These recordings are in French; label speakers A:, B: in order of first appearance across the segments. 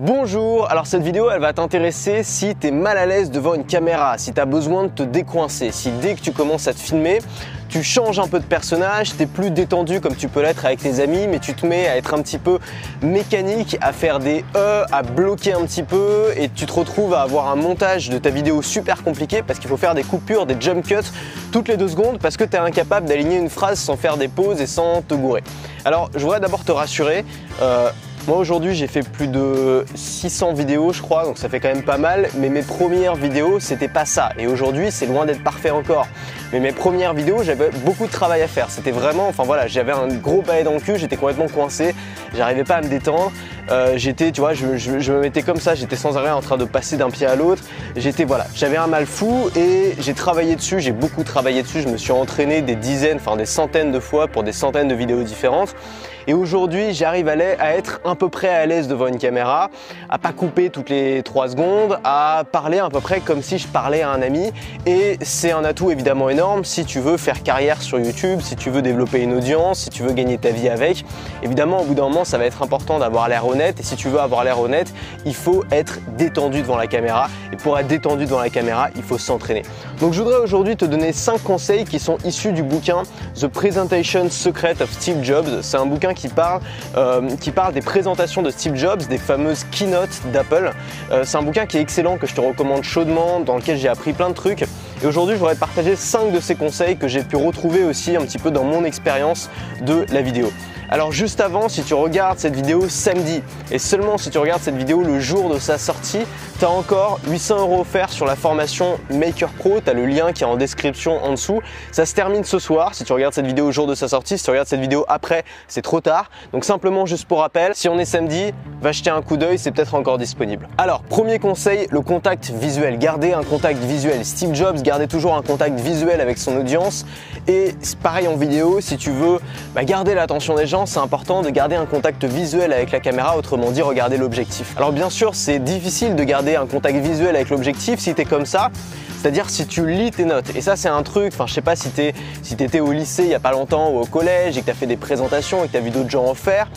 A: Bonjour, alors cette vidéo elle va t'intéresser si tu es mal à l'aise devant une caméra, si tu as besoin de te décoincer, si dès que tu commences à te filmer, tu changes un peu de personnage, tu es plus détendu comme tu peux l'être avec tes amis, mais tu te mets à être un petit peu mécanique, à faire des E, à bloquer un petit peu et tu te retrouves à avoir un montage de ta vidéo super compliqué parce qu'il faut faire des coupures, des jump cuts toutes les deux secondes parce que tu es incapable d'aligner une phrase sans faire des pauses et sans te gourer. Alors je voudrais d'abord te rassurer, euh, moi aujourd'hui j'ai fait plus de 600 vidéos je crois donc ça fait quand même pas mal. Mais mes premières vidéos c'était pas ça. Et aujourd'hui c'est loin d'être parfait encore. Mais mes premières vidéos j'avais beaucoup de travail à faire. C'était vraiment enfin voilà j'avais un gros balai dans le cul j'étais complètement coincé j'arrivais pas à me détendre. Euh, j'étais tu vois je, me mettais comme ça j'étais sans arrêt en train de passer d'un pied à l'autre. J'étais voilà j'avais un mal fou et j'ai travaillé dessus j'ai beaucoup travaillé dessus. Je me suis entraîné des dizaines enfin des centaines de fois pour des centaines de vidéos différentes et aujourd'hui, j'arrive à être à peu près à l'aise devant une caméra, à pas couper toutes les 3 secondes, à parler à peu près comme si je parlais à un ami. Et c'est un atout évidemment énorme si tu veux faire carrière sur YouTube, si tu veux développer une audience, si tu veux gagner ta vie avec. Évidemment, au bout d'un moment, ça va être important d'avoir l'air honnête. Et si tu veux avoir l'air honnête, il faut être détendu devant la caméra. Et pour être détendu devant la caméra, il faut s'entraîner. Donc je voudrais aujourd'hui te donner 5 conseils qui sont issus du bouquin The Presentation Secret of Steve Jobs. C'est un bouquin qui parle, euh, qui parle des présentations de Steve Jobs, des fameuses keynotes d'Apple. Euh, c'est un bouquin qui est excellent, que je te recommande chaudement, dans lequel j'ai appris plein de trucs. Et aujourd'hui, je voudrais te partager 5 de ces conseils que j'ai pu retrouver aussi un petit peu dans mon expérience de la vidéo. Alors juste avant, si tu regardes cette vidéo samedi, et seulement si tu regardes cette vidéo le jour de sa sortie, tu as encore 800 euros offerts sur la formation Maker Pro, tu as le lien qui est en description en dessous. Ça se termine ce soir, si tu regardes cette vidéo au jour de sa sortie, si tu regardes cette vidéo après, c'est trop tard. Donc simplement juste pour rappel, si on est samedi, va jeter un coup d'œil, c'est peut-être encore disponible. Alors, premier conseil, le contact visuel. Gardez un contact visuel. Steve Jobs gardait toujours un contact visuel avec son audience. Et pareil en vidéo, si tu veux bah, garder l'attention des gens, c'est important de garder un contact visuel avec la caméra, autrement dit regarder l'objectif. Alors bien sûr, c'est difficile de garder un contact visuel avec l'objectif si tu es comme ça. C'est-à-dire si tu lis tes notes. Et ça c'est un truc, enfin je sais pas si tu si étais au lycée il y a pas longtemps ou au collège et que tu as fait des présentations et que tu as vu d'autres gens en faire,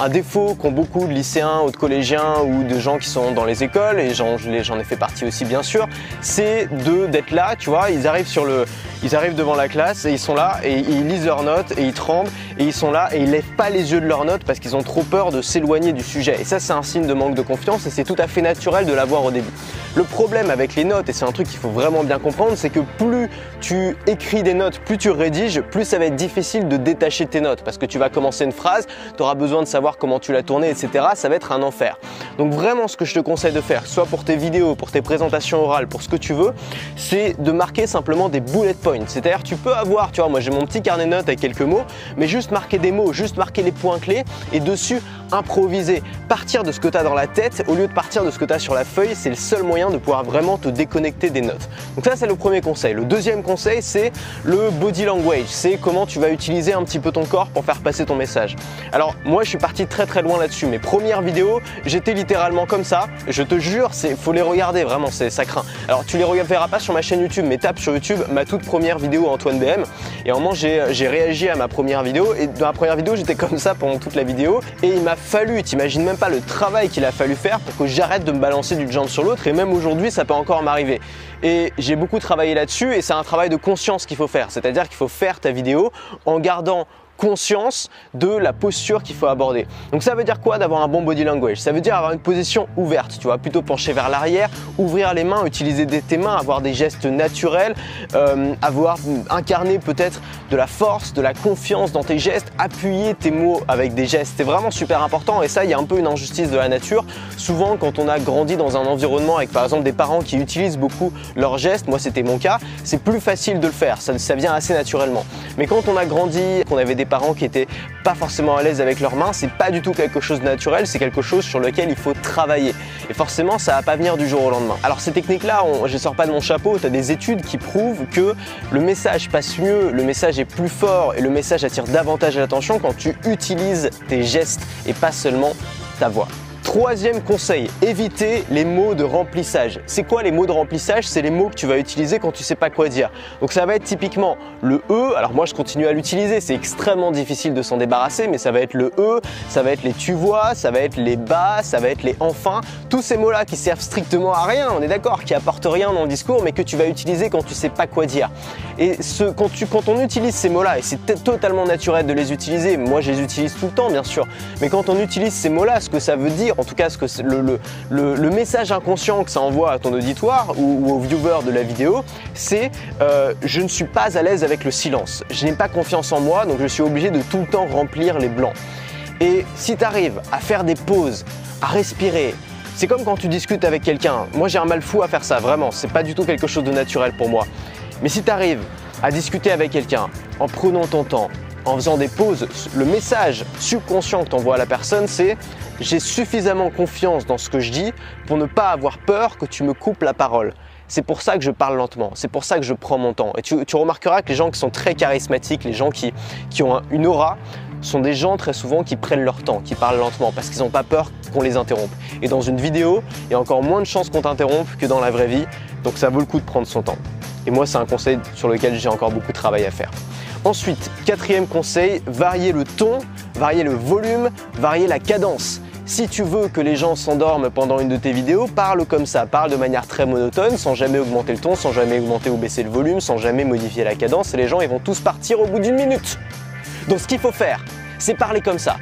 A: un défaut qu'ont beaucoup de lycéens ou de collégiens ou de gens qui sont dans les écoles, et j'en ai fait partie aussi bien sûr, c'est d'être là, tu vois, ils arrivent sur le, ils arrivent devant la classe et ils sont là et ils lisent leurs notes et ils tremblent et ils sont là et ils lèvent pas les yeux de leurs notes parce qu'ils ont trop peur de s'éloigner du sujet. Et ça c'est un signe de manque de confiance et c'est tout à fait naturel de l'avoir au début. Le problème avec les notes, et c'est un truc qu'il faut vraiment bien comprendre, c'est que plus tu écris des notes, plus tu rédiges, plus ça va être difficile de détacher tes notes parce que tu vas commencer une phrase, tu auras besoin de savoir comment tu l'as tourné, etc. Ça va être un enfer. Donc vraiment ce que je te conseille de faire, soit pour tes vidéos, pour tes présentations orales, pour ce que tu veux, c'est de marquer simplement des bullet points. C'est-à-dire tu peux avoir, tu vois, moi j'ai mon petit carnet de notes avec quelques mots, mais juste marquer des mots, juste marquer les points clés et dessus improviser. Partir de ce que tu as dans la tête au lieu de partir de ce que tu as sur la feuille, c'est le seul moyen de pouvoir vraiment te déconnecter des notes. Donc ça c'est le premier conseil. Le deuxième conseil c'est le body language, c'est comment tu vas utiliser un petit peu ton corps pour faire passer ton message. Alors moi je suis parti très très loin là-dessus. Mes premières vidéos, j'étais littéralement comme ça. Je te jure, c'est faut les regarder vraiment, c'est ça craint. Alors tu les verras pas sur ma chaîne YouTube, mais tape sur YouTube ma toute première vidéo Antoine BM. Et un moment j'ai réagi à ma première vidéo et dans ma première vidéo j'étais comme ça pendant toute la vidéo et il m'a fallu, t'imagines même pas le travail qu'il a fallu faire pour que j'arrête de me balancer d'une jambe sur l'autre et même aujourd'hui ça peut encore m'arriver. Et j'ai beaucoup travaillé là-dessus et c'est un travail de conscience qu'il faut faire, c'est-à-dire qu'il faut faire ta vidéo en gardant conscience de la posture qu'il faut aborder. Donc ça veut dire quoi d'avoir un bon body language? Ça veut dire avoir une position ouverte, tu vois, plutôt pencher vers l'arrière, ouvrir les mains, utiliser tes mains, avoir des gestes naturels, euh, avoir incarné peut-être de la force, de la confiance dans tes gestes, appuyer tes mots avec des gestes. C'est vraiment super important et ça, il y a un peu une injustice de la nature. Souvent, quand on a grandi dans un environnement avec par exemple des parents qui utilisent beaucoup leurs gestes, moi c'était mon cas, c'est plus facile de le faire, ça, ça vient assez naturellement. Mais quand on a grandi, qu'on avait des parents qui étaient pas forcément à l'aise avec leurs mains, c'est pas du tout quelque chose de naturel, c'est quelque chose sur lequel il faut travailler. Et forcément, ça va pas venir du jour au lendemain. Alors ces techniques-là, je sors pas de mon chapeau, tu as des études qui prouvent que le message passe mieux, le message est plus fort et le message attire davantage l'attention quand tu utilises tes gestes et pas seulement ta voix. Troisième conseil, éviter les mots de remplissage. C'est quoi les mots de remplissage? C'est les mots que tu vas utiliser quand tu sais pas quoi dire. Donc ça va être typiquement le E, alors moi je continue à l'utiliser, c'est extrêmement difficile de s'en débarrasser, mais ça va être le E, ça va être les tu vois, ça va être les bas, ça va être les enfin. Tous ces mots-là qui servent strictement à rien, on est d'accord, qui apportent rien dans le discours, mais que tu vas utiliser quand tu sais pas quoi dire. Et ce, quand, quand on utilise ces mots-là, et c'est totalement naturel de les utiliser, moi je les utilise tout le temps bien sûr, mais quand on utilise ces mots-là, ce que ça veut dire, en tout cas ce que le, message inconscient que ça envoie à ton auditoire ou, au viewer de la vidéo, c'est euh, je ne suis pas à l'aise avec le silence, je n'ai pas confiance en moi, donc je suis obligé de tout le temps remplir les blancs. Et si tu arrives à faire des pauses, à respirer, c'est comme quand tu discutes avec quelqu'un. Moi, j'ai un mal fou à faire ça, vraiment. C'est pas du tout quelque chose de naturel pour moi. Mais si tu arrives à discuter avec quelqu'un en prenant ton temps, en faisant des pauses, le message subconscient que tu envoies à la personne, c'est j'ai suffisamment confiance dans ce que je dis pour ne pas avoir peur que tu me coupes la parole. C'est pour ça que je parle lentement, c'est pour ça que je prends mon temps. Et tu, remarqueras que les gens qui sont très charismatiques, les gens qui, qui ont une aura, sont des gens très souvent qui prennent leur temps, qui parlent lentement parce qu'ils n'ont pas peur qu'on les interrompe. Et dans une vidéo, il y a encore moins de chances qu'on t'interrompe que dans la vraie vie, donc ça vaut le coup de prendre son temps. Et moi, c'est un conseil sur lequel j'ai encore beaucoup de travail à faire. Ensuite, quatrième conseil, varier le ton, varier le volume, varier la cadence. Si tu veux que les gens s'endorment pendant une de tes vidéos, parle comme ça, parle de manière très monotone, sans jamais augmenter le ton, sans jamais augmenter ou baisser le volume, sans jamais modifier la cadence, les gens ils vont tous partir au bout d'une minute. Donc ce qu'il faut faire, c'est parler comme ça.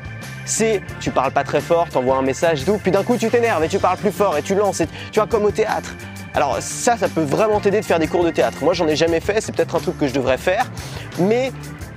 A: C'est, tu parles pas très fort, t'envoies un message doux, puis d'un coup tu t'énerves et tu parles plus fort et tu lances, et, tu vois, comme au théâtre. Alors ça, ça peut vraiment t'aider de faire des cours de théâtre. Moi, j'en ai jamais fait, c'est peut-être un truc que je devrais faire, mais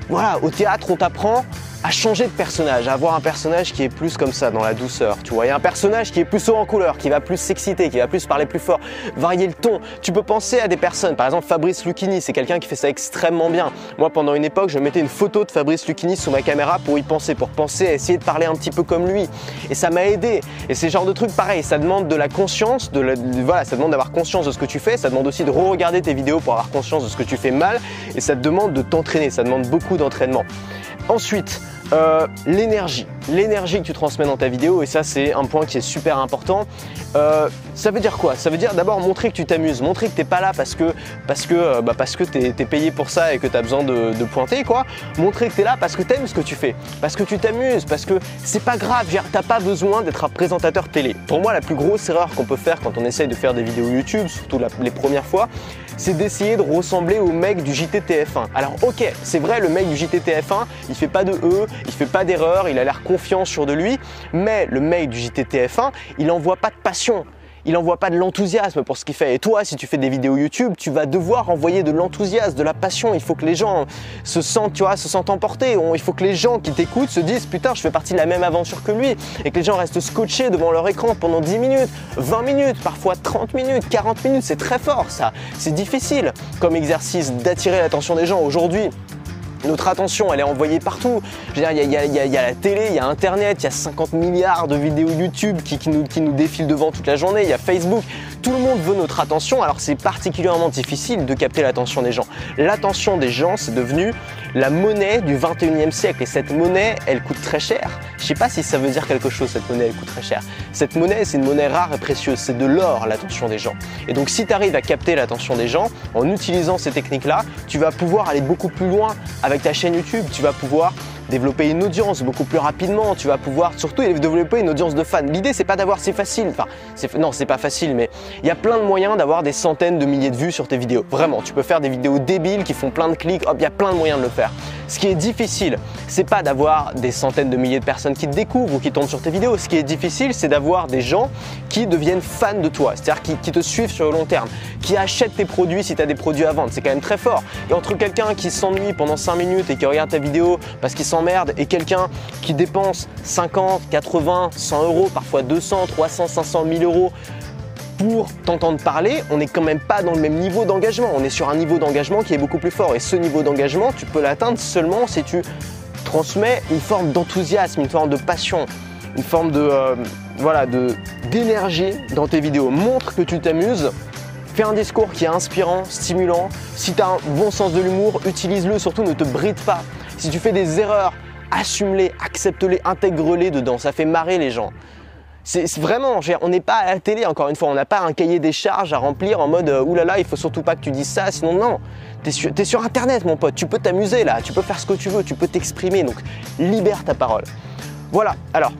A: voilà, au théâtre, on t'apprend à changer de personnage, à avoir un personnage qui est plus comme ça, dans la douceur, tu vois. Il y a un personnage qui est plus haut en couleur, qui va plus s'exciter, qui va plus parler plus fort, varier le ton. Tu peux penser à des personnes, par exemple Fabrice Lucchini, c'est quelqu'un qui fait ça extrêmement bien. Moi, pendant une époque, je mettais une photo de Fabrice Lucchini sous ma caméra pour y penser, pour penser à essayer de parler un petit peu comme lui. Et ça m'a aidé. Et c'est genre de truc pareil, ça demande de la conscience, de, voilà, ça demande d'avoir conscience de ce que tu fais, ça demande aussi de re-regarder tes vidéos pour avoir conscience de ce que tu fais mal, et ça te demande de t'entraîner, ça demande beaucoup d'entraînement. Ensuite, euh, l'énergie, l'énergie que tu transmets dans ta vidéo, et ça c'est un point qui est super important. Euh, ça veut dire quoi? Ça veut dire d'abord montrer que tu t'amuses, montrer que tu n'es pas là parce que parce que euh, bah que t'es es payé pour ça et que tu as besoin de, pointer quoi. Montrer que tu es là parce que tu aimes ce que tu fais, parce que tu t'amuses, parce que c'est pas grave, t'as pas besoin d'être un présentateur télé. Pour moi, la plus grosse erreur qu'on peut faire quand on essaye de faire des vidéos YouTube, surtout les premières fois, c'est d'essayer de ressembler au mec du JTTF1. Alors ok, c'est vrai, le mec du JTTF1, il fait pas de E, il fait pas d'erreur, il a l'air confiant sur de lui, mais le mec du JTTF1, il envoie pas de passion il n'envoie pas de l'enthousiasme pour ce qu'il fait. Et toi, si tu fais des vidéos YouTube, tu vas devoir envoyer de l'enthousiasme, de la passion. Il faut que les gens se sentent, se sentent emportés. Il faut que les gens qui t'écoutent se disent putain, je fais partie de la même aventure que lui. Et que les gens restent scotchés devant leur écran pendant 10 minutes, 20 minutes, parfois 30 minutes, 40 minutes. C'est très fort ça. C'est difficile comme exercice d'attirer l'attention des gens. Aujourd'hui, notre attention, elle est envoyée partout. Il y, a, la télé, il y a Internet, il y a 50 milliards de vidéos YouTube qui, nous, qui nous défilent devant toute la journée, il y a Facebook. Tout le monde veut notre attention, alors c'est particulièrement difficile de capter l'attention des gens. L'attention des gens, c'est devenu la monnaie du 21e siècle. Et cette monnaie, elle coûte très cher. Je sais pas si ça veut dire quelque chose, cette monnaie, elle coûte très cher. Cette monnaie, c'est une monnaie rare et précieuse. C'est de l'or, l'attention des gens. Et donc, si tu arrives à capter l'attention des gens en utilisant ces techniques-là, tu vas pouvoir aller beaucoup plus loin avec ta chaîne YouTube. Tu vas pouvoir développer une audience beaucoup plus rapidement. Tu vas pouvoir surtout développer une audience de fans. L'idée, c'est pas d'avoir, c'est facile. Enfin, non, c'est pas facile, mais il y a plein de moyens d'avoir des centaines de milliers de vues sur tes vidéos. Vraiment, tu peux faire des vidéos débiles qui font plein de clics. Hop, il y a plein de moyens de le faire. Ce qui est difficile, c'est pas d'avoir des centaines de milliers de personnes qui te découvrent ou qui tombent sur tes vidéos. Ce qui est difficile, c'est d'avoir des gens qui deviennent fans de toi, c'est-à-dire qui, te suivent sur le long terme, qui achètent tes produits si tu as des produits à vendre. C'est quand même très fort. Et entre quelqu'un qui s'ennuie pendant 5 minutes et qui regarde ta vidéo parce qu'il s'emmerde et quelqu'un qui dépense 50, 80, 100 euros, parfois 200, 300, 500, 1000 euros pour t'entendre parler, on n'est quand même pas dans le même niveau d'engagement. On est sur un niveau d'engagement qui est beaucoup plus fort. Et ce niveau d'engagement, tu peux l'atteindre seulement si tu transmets une forme d'enthousiasme, une forme de passion, une forme de euh, voilà d'énergie dans tes vidéos. Montre que tu t'amuses. Fais un discours qui est inspirant, stimulant. Si tu as un bon sens de l'humour, utilise-le. Surtout, ne te bride pas. Si tu fais des erreurs, assume-les, accepte-les, intègre-les dedans. Ça fait marrer les gens. C'est vraiment, on n'est pas à la télé encore une fois, on n'a pas un cahier des charges à remplir en mode euh, oulala, il faut surtout pas que tu dises ça, sinon non. T'es sur, sur internet mon pote, tu peux t'amuser là, tu peux faire ce que tu veux, tu peux t'exprimer, donc libère ta parole. Voilà, alors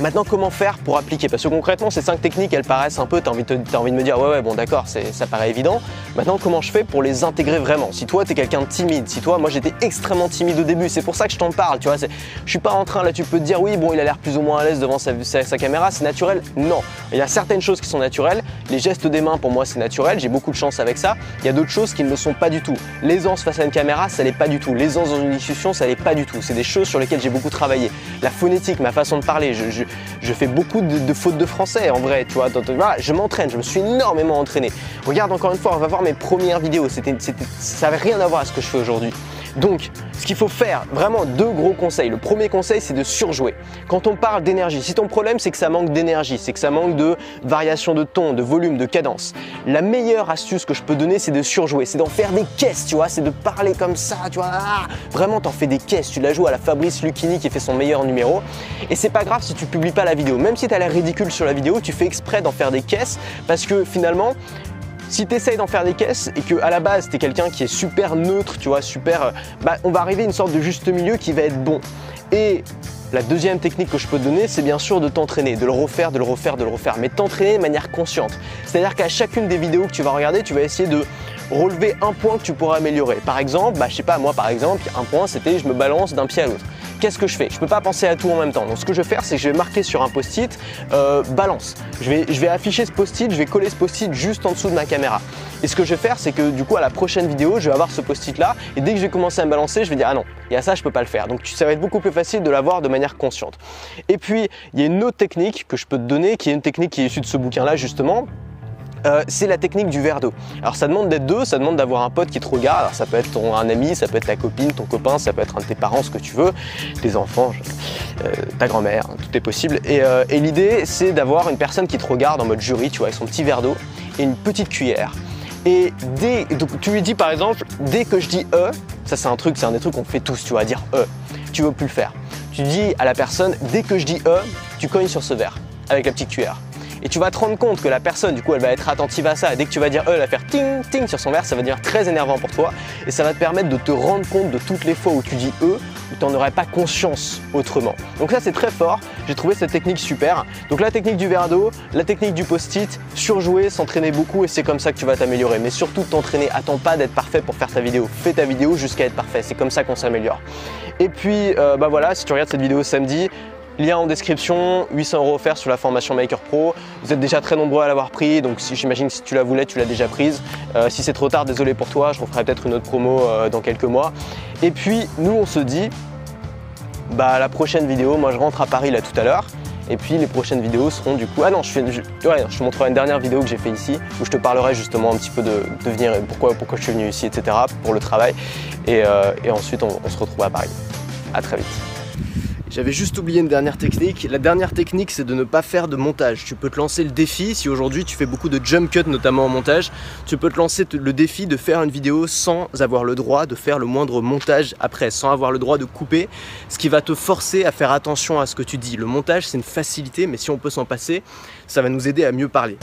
A: Maintenant, comment faire pour appliquer? Parce que concrètement, ces cinq techniques, elles paraissent un peu, tu as, envie de me dire, ouais, ouais, bon, d'accord, ça paraît évident. Maintenant, comment je fais pour les intégrer vraiment? Si toi, tu es quelqu'un de timide, si toi, moi, j'étais extrêmement timide au début, c'est pour ça que je t'en parle, tu vois. Je suis pas en train, là, tu peux te dire, oui, bon, il a l'air plus ou moins à l'aise devant sa, caméra, c'est naturel? Non, il y a certaines choses qui sont naturelles. Les gestes des mains, pour moi, c'est naturel, j'ai beaucoup de chance avec ça. Il y a d'autres choses qui ne le sont pas du tout. L'aisance face à une caméra, ça l'est pas du tout. L'aisance dans une discussion, ça l'est pas du tout. C'est des choses sur lesquelles j'ai beaucoup travaillé. La phonétique, ma façon de parler, je, je fais beaucoup de, fautes de français en vrai, tu vois. je m'entraîne, je me suis énormément entraîné. Regarde encore une fois, on va voir mes premières vidéos. Ça n'avait rien à voir à ce que je fais aujourd'hui. Donc, ce qu'il faut faire, vraiment deux gros conseils. Le premier conseil, c'est de surjouer. Quand on parle d'énergie, si ton problème, c'est que ça manque d'énergie, c'est que ça manque de variation de ton, de volume, de cadence, la meilleure astuce que je peux donner, c'est de surjouer, c'est d'en faire des caisses, tu vois, c'est de parler comme ça, tu vois. Ah, vraiment, t'en fais des caisses. Tu la joues à la Fabrice Lucchini qui fait son meilleur numéro. Et c'est pas grave si tu publies pas la vidéo. Même si tu as l'air ridicule sur la vidéo, tu fais exprès d'en faire des caisses parce que finalement, si tu essayes d'en faire des caisses et que à la base tu es quelqu'un qui est super neutre, tu vois, super, euh, bah, on va arriver à une sorte de juste milieu qui va être bon. Et la deuxième technique que je peux te donner, c'est bien sûr de t'entraîner, de le refaire, de le refaire, de le refaire, mais t'entraîner de manière consciente. C'est-à-dire qu'à chacune des vidéos que tu vas regarder, tu vas essayer de relever un point que tu pourras améliorer. Par exemple, bah, je sais pas, moi par exemple, un point c'était je me balance d'un pied à l'autre qu'est-ce que je fais? Je peux pas penser à tout en même temps. Donc ce que je vais faire, c'est que je vais marquer sur un post-it euh, balance. Je vais, je vais afficher ce post-it, je vais coller ce post-it juste en dessous de ma caméra. Et ce que je vais faire, c'est que du coup, à la prochaine vidéo, je vais avoir ce post-it là. Et dès que je vais commencer à me balancer, je vais dire ah non, et à ça, je peux pas le faire. Donc ça va être beaucoup plus facile de l'avoir de manière consciente. Et puis, il y a une autre technique que je peux te donner, qui est une technique qui est issue de ce bouquin-là justement, euh, c'est la technique du verre d'eau. Alors ça demande d'être deux, ça demande d'avoir un pote qui te regarde. Ça peut être ton, un ami, ça peut être ta copine, ton copain, ça peut être un de tes parents, ce que tu veux, tes enfants, euh, ta grand-mère, tout est possible. Euh, et, l'idée, c'est d'avoir une personne qui te regarde en mode jury, tu vois, avec son petit verre d'eau et une petite cuillère. Et dès, donc tu lui dis par exemple, dès que je dis E, ça c'est un truc, c'est un des trucs qu'on fait tous, tu vas dire E, tu veux plus le faire. Tu dis à la personne, dès que je dis E, tu cognes sur ce verre avec la petite cuillère. Et tu vas te rendre compte que la personne, du coup, elle va être attentive à ça. dès que tu vas dire E, elle va faire ting ting sur son verre, ça va devenir très énervant pour toi. Et ça va te permettre de te rendre compte de toutes les fois où tu dis E, où tu n'en aurais pas conscience autrement. Donc ça, c'est très fort. J'ai trouvé cette technique super. Donc la technique du verre d'eau, la technique du post-it, surjouer, s'entraîner beaucoup et c'est comme ça que tu vas t'améliorer. Mais surtout t'entraîner. Attends pas d'être parfait pour faire ta vidéo. Fais ta vidéo jusqu'à être parfait. C'est comme ça qu'on s'améliore. Et puis, euh, bah voilà, si tu regardes cette vidéo samedi, Lien en description, 800 euros offerts sur la formation Maker Pro. Vous êtes déjà très nombreux à l'avoir pris, donc j'imagine que si tu la voulais, tu l'as déjà prise. Euh, si c'est trop tard, désolé pour toi, je referai peut-être une autre promo euh, dans quelques mois. Et puis, nous, on se dit, bah la prochaine vidéo, moi je rentre à Paris là tout à l'heure. Et puis les prochaines vidéos seront du coup. Ah non, je, te montrerai une dernière vidéo que j'ai fait ici où je te parlerai justement un petit peu de, venir et pourquoi, pourquoi je suis venu ici, etc. pour le travail. Et, euh, ensuite, on, on se retrouve à Paris. À très vite. J'avais juste oublié une dernière technique. La dernière technique, c'est de ne pas faire de montage. Tu peux te lancer le défi, si aujourd'hui tu fais beaucoup de jump cut, notamment en montage, tu peux te lancer le défi de faire une vidéo sans avoir le droit de faire le moindre montage après, sans avoir le droit de couper, ce qui va te forcer à faire attention à ce que tu dis. Le montage, c'est une facilité, mais si on peut s'en passer, ça va nous aider à mieux parler.